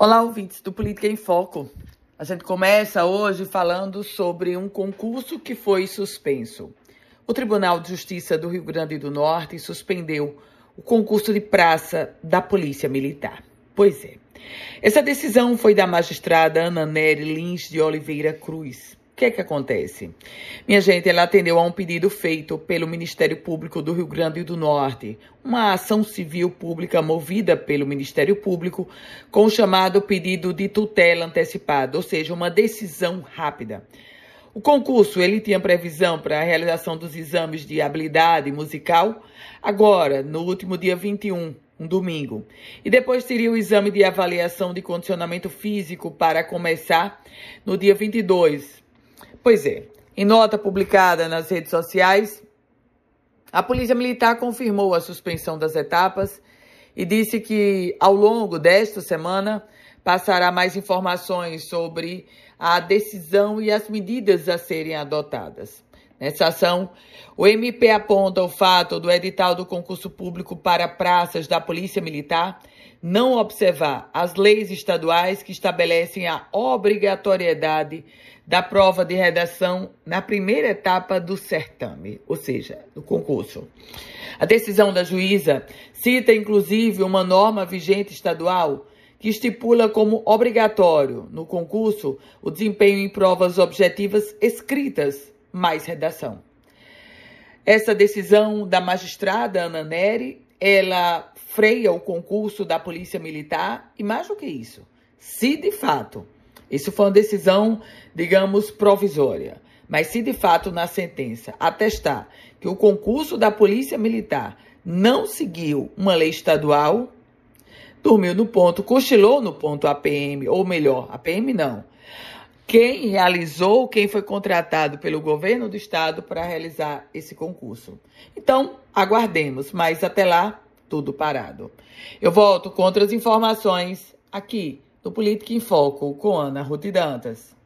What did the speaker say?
Olá, ouvintes do Política em Foco. A gente começa hoje falando sobre um concurso que foi suspenso. O Tribunal de Justiça do Rio Grande do Norte suspendeu o concurso de praça da Polícia Militar. Pois é. Essa decisão foi da magistrada Ana Nery Lins de Oliveira Cruz que é que acontece? Minha gente, ela atendeu a um pedido feito pelo Ministério Público do Rio Grande do Norte, uma ação civil pública movida pelo Ministério Público com o chamado pedido de tutela antecipada, ou seja, uma decisão rápida. O concurso ele tinha previsão para a realização dos exames de habilidade musical agora, no último dia 21, um domingo. E depois teria o exame de avaliação de condicionamento físico para começar no dia 22, Pois é, em nota publicada nas redes sociais, a Polícia Militar confirmou a suspensão das etapas e disse que ao longo desta semana passará mais informações sobre a decisão e as medidas a serem adotadas. Nessa ação, o MP aponta o fato do edital do concurso público para praças da Polícia Militar não observar as leis estaduais que estabelecem a obrigatoriedade da prova de redação na primeira etapa do certame, ou seja, do concurso. A decisão da juíza cita inclusive uma norma vigente estadual que estipula como obrigatório no concurso o desempenho em provas objetivas escritas mais redação. Essa decisão da magistrada Ana Neri, ela freia o concurso da Polícia Militar e mais do que isso, se de fato isso foi uma decisão, digamos, provisória. Mas se de fato na sentença atestar que o concurso da Polícia Militar não seguiu uma lei estadual, dormiu no ponto, cochilou no ponto a PM, ou melhor, a PM não. Quem realizou, quem foi contratado pelo governo do estado para realizar esse concurso. Então, aguardemos, mas até lá, tudo parado. Eu volto com outras informações aqui do Política em Foco com Ana Ruth Dantas.